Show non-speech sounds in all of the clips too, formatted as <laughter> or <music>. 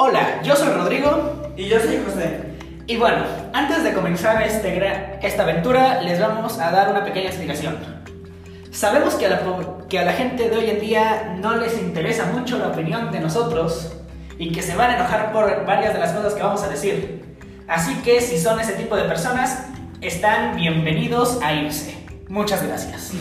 Hola, yo soy Rodrigo. Y yo soy José. Y bueno, antes de comenzar este esta aventura, les vamos a dar una pequeña explicación. Sabemos que a, la, que a la gente de hoy en día no les interesa mucho la opinión de nosotros y que se van a enojar por varias de las cosas que vamos a decir. Así que si son ese tipo de personas, están bienvenidos a irse. Muchas gracias.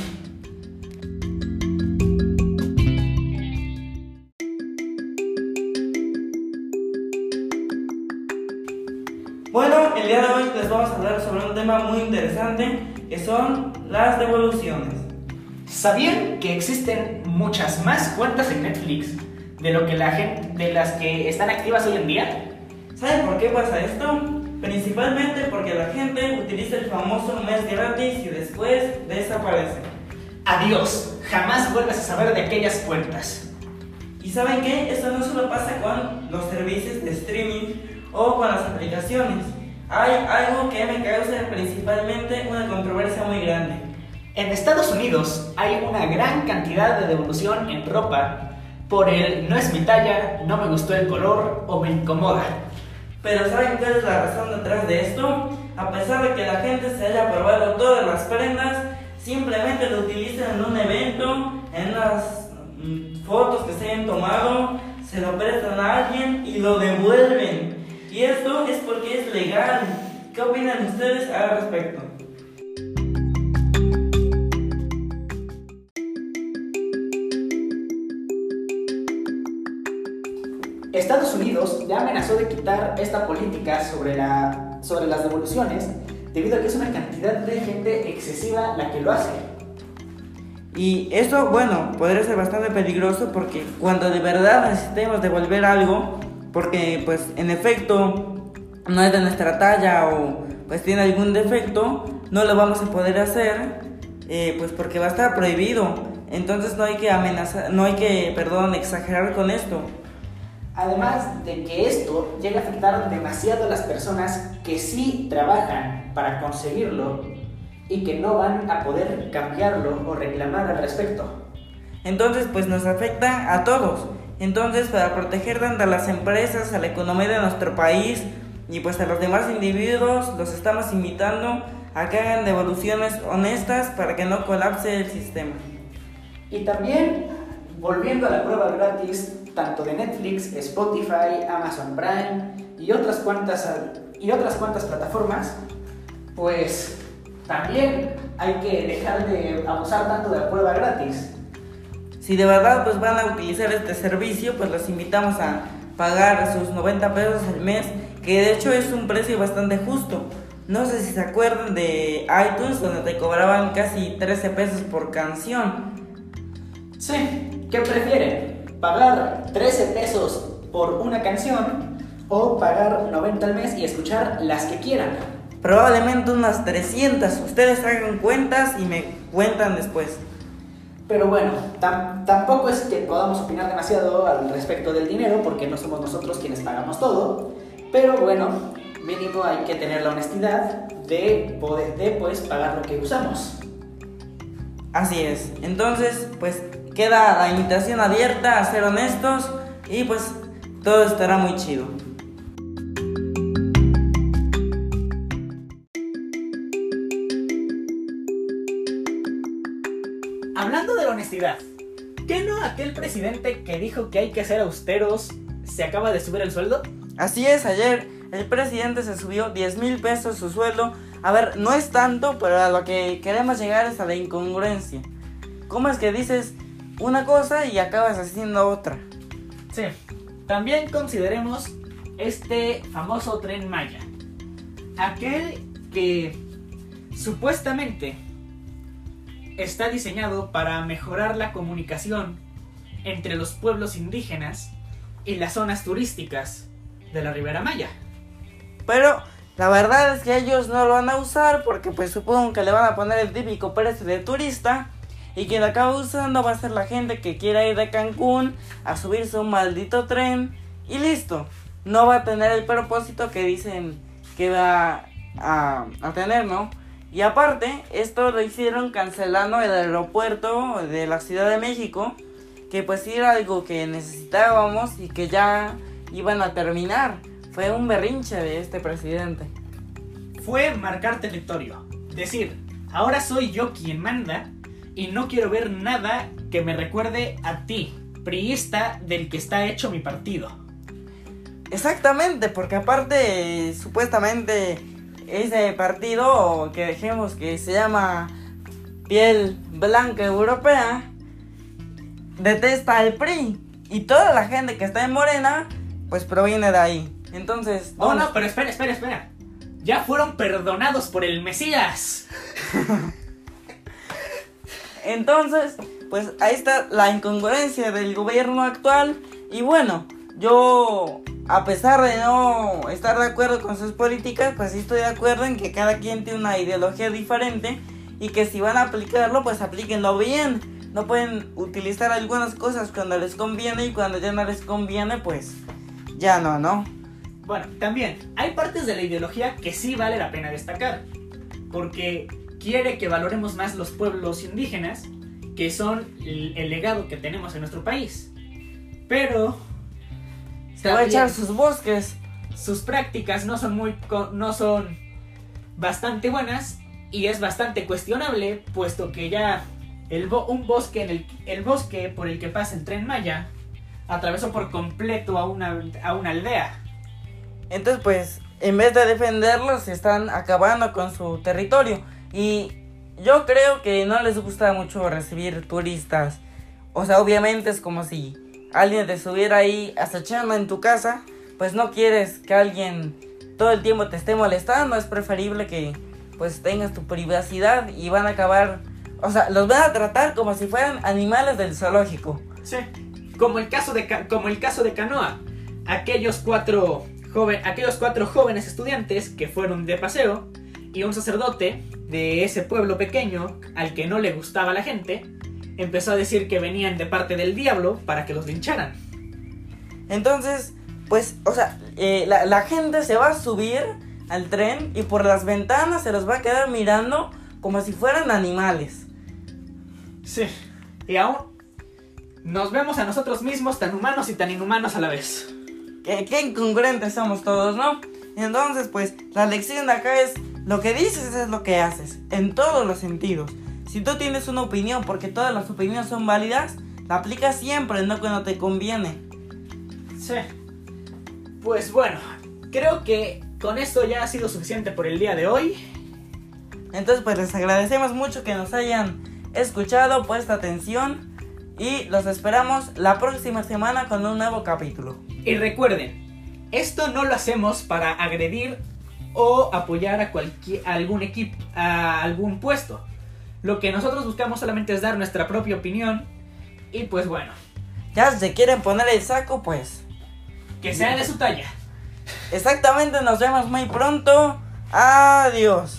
Bueno, el día de hoy les vamos a hablar sobre un tema muy interesante que son las devoluciones. ¿Sabían que existen muchas más cuentas en Netflix de lo que la gente de las que están activas hoy en día? ¿Saben por qué pasa esto? Principalmente porque la gente utiliza el famoso mes gratis y después desaparece. Adiós, jamás vuelves a saber de aquellas cuentas. ¿Y saben qué? Esto no solo pasa con los servicios de streaming o con las aplicaciones. Hay algo que me causa principalmente una controversia muy grande. En Estados Unidos hay una gran cantidad de devolución en ropa por el no es mi talla, no me gustó el color o me incomoda. Pero ¿saben cuál es la razón detrás de esto? A pesar de que la gente se haya probado todas las prendas, simplemente lo utilizan en un evento, en las mm, fotos que se hayan tomado, se lo prestan a alguien y lo devuelven. Y esto es porque es legal. ¿Qué opinan ustedes al respecto? Estados Unidos ya amenazó de quitar esta política sobre, la, sobre las devoluciones debido a que es una cantidad de gente excesiva la que lo hace. Y esto, bueno, podría ser bastante peligroso porque cuando de verdad necesitemos devolver algo, porque pues en efecto no es de nuestra talla o pues tiene algún defecto, no lo vamos a poder hacer, eh, pues porque va a estar prohibido. Entonces no hay que amenazar, no hay que, perdón, exagerar con esto. Además de que esto llega a afectar demasiado a las personas que sí trabajan para conseguirlo y que no van a poder cambiarlo o reclamar al respecto. Entonces, pues nos afecta a todos. Entonces, para proteger tanto a las empresas, a la economía de nuestro país y pues a los demás individuos, los estamos invitando a que hagan devoluciones honestas para que no colapse el sistema. Y también, volviendo a la prueba gratis, tanto de Netflix, Spotify, Amazon Prime y otras cuantas, y otras cuantas plataformas, pues también hay que dejar de abusar tanto de la prueba gratis. Si de verdad pues van a utilizar este servicio, pues los invitamos a pagar sus 90 pesos al mes, que de hecho es un precio bastante justo. No sé si se acuerdan de iTunes, donde te cobraban casi 13 pesos por canción. Sí, ¿qué prefieren? pagar 13 pesos por una canción o pagar 90 al mes y escuchar las que quieran. Probablemente unas 300. Ustedes hagan cuentas y me cuentan después. Pero bueno, tampoco es que podamos opinar demasiado al respecto del dinero porque no somos nosotros quienes pagamos todo. Pero bueno, mínimo hay que tener la honestidad de poder de, pues, pagar lo que usamos. Así es. Entonces, pues queda la invitación abierta a ser honestos y pues todo estará muy chido. Hablando de la honestidad, ¿qué no aquel presidente que dijo que hay que ser austeros se acaba de subir el sueldo? Así es, ayer el presidente se subió 10 mil pesos su sueldo. A ver, no es tanto, pero a lo que queremos llegar es a la incongruencia. ¿Cómo es que dices una cosa y acabas haciendo otra. Sí. También consideremos este famoso tren Maya. Aquel que supuestamente está diseñado para mejorar la comunicación entre los pueblos indígenas y las zonas turísticas de la Ribera Maya. Pero la verdad es que ellos no lo van a usar porque pues supongo que le van a poner el típico precio de turista y quien lo acaba usando va a ser la gente que quiera ir de Cancún a subirse un maldito tren y listo. No va a tener el propósito que dicen que va a, a tener, ¿no? Y aparte, esto lo hicieron cancelando el aeropuerto de la Ciudad de México, que pues era algo que necesitábamos y que ya iban a terminar. Fue un berrinche de este presidente. Fue marcar territorio. Decir, ahora soy yo quien manda y no quiero ver nada que me recuerde a ti, priista del que está hecho mi partido. Exactamente, porque aparte, supuestamente, ese partido que dejemos que se llama Piel Blanca Europea, detesta al PRI. Y toda la gente que está en Morena, pues proviene de ahí. Entonces. Oh, no, pero espera, espera, espera. Ya fueron perdonados por el Mesías. <laughs> Entonces, pues ahí está la incongruencia del gobierno actual. Y bueno, yo, a pesar de no estar de acuerdo con sus políticas, pues sí estoy de acuerdo en que cada quien tiene una ideología diferente. Y que si van a aplicarlo, pues aplíquenlo bien. No pueden utilizar algunas cosas cuando les conviene y cuando ya no les conviene, pues ya no, ¿no? Bueno, también hay partes de la ideología que sí vale la pena destacar, porque quiere que valoremos más los pueblos indígenas, que son el, legado que tenemos en nuestro país. Pero se va a echar sus bosques. Sus prácticas no son muy no son bastante buenas y es bastante cuestionable, puesto que ya el un bosque en el, el bosque por el que pasa el tren Maya atravesó por completo a una, a una aldea. Entonces, pues, en vez de defenderlos, están acabando con su territorio. Y yo creo que no les gusta mucho recibir turistas. O sea, obviamente es como si alguien te estuviera ahí acechando en tu casa. Pues no quieres que alguien todo el tiempo te esté molestando. Es preferible que pues tengas tu privacidad y van a acabar... O sea, los van a tratar como si fueran animales del zoológico. Sí, como el caso de, como el caso de Canoa. Aquellos cuatro aquellos cuatro jóvenes estudiantes que fueron de paseo y un sacerdote de ese pueblo pequeño al que no le gustaba la gente empezó a decir que venían de parte del diablo para que los lincharan. Entonces, pues, o sea, eh, la, la, gente se va a subir al tren y por las ventanas se los va a quedar mirando como si fueran animales. Sí, y aún nos vemos a nosotros mismos tan humanos y tan inhumanos a la vez qué, incongruentes somos todos, ¿no? Entonces, pues, la lección de acá es, lo que dices es lo que haces, en todos los sentidos. Si tú tienes una opinión, porque todas las opiniones son válidas, la aplicas siempre, no cuando te conviene. Sí. Pues bueno, creo que con esto ya ha sido suficiente por el día de hoy. Entonces, pues les agradecemos mucho que nos hayan escuchado, puesto atención y los esperamos la próxima semana con un nuevo capítulo. Y recuerden, esto no lo hacemos para agredir o apoyar a, cualquier, algún equipo, a algún puesto. Lo que nosotros buscamos solamente es dar nuestra propia opinión. Y pues bueno. Ya se quieren poner el saco, pues. Que sea de su talla. Exactamente, nos vemos muy pronto. Adiós.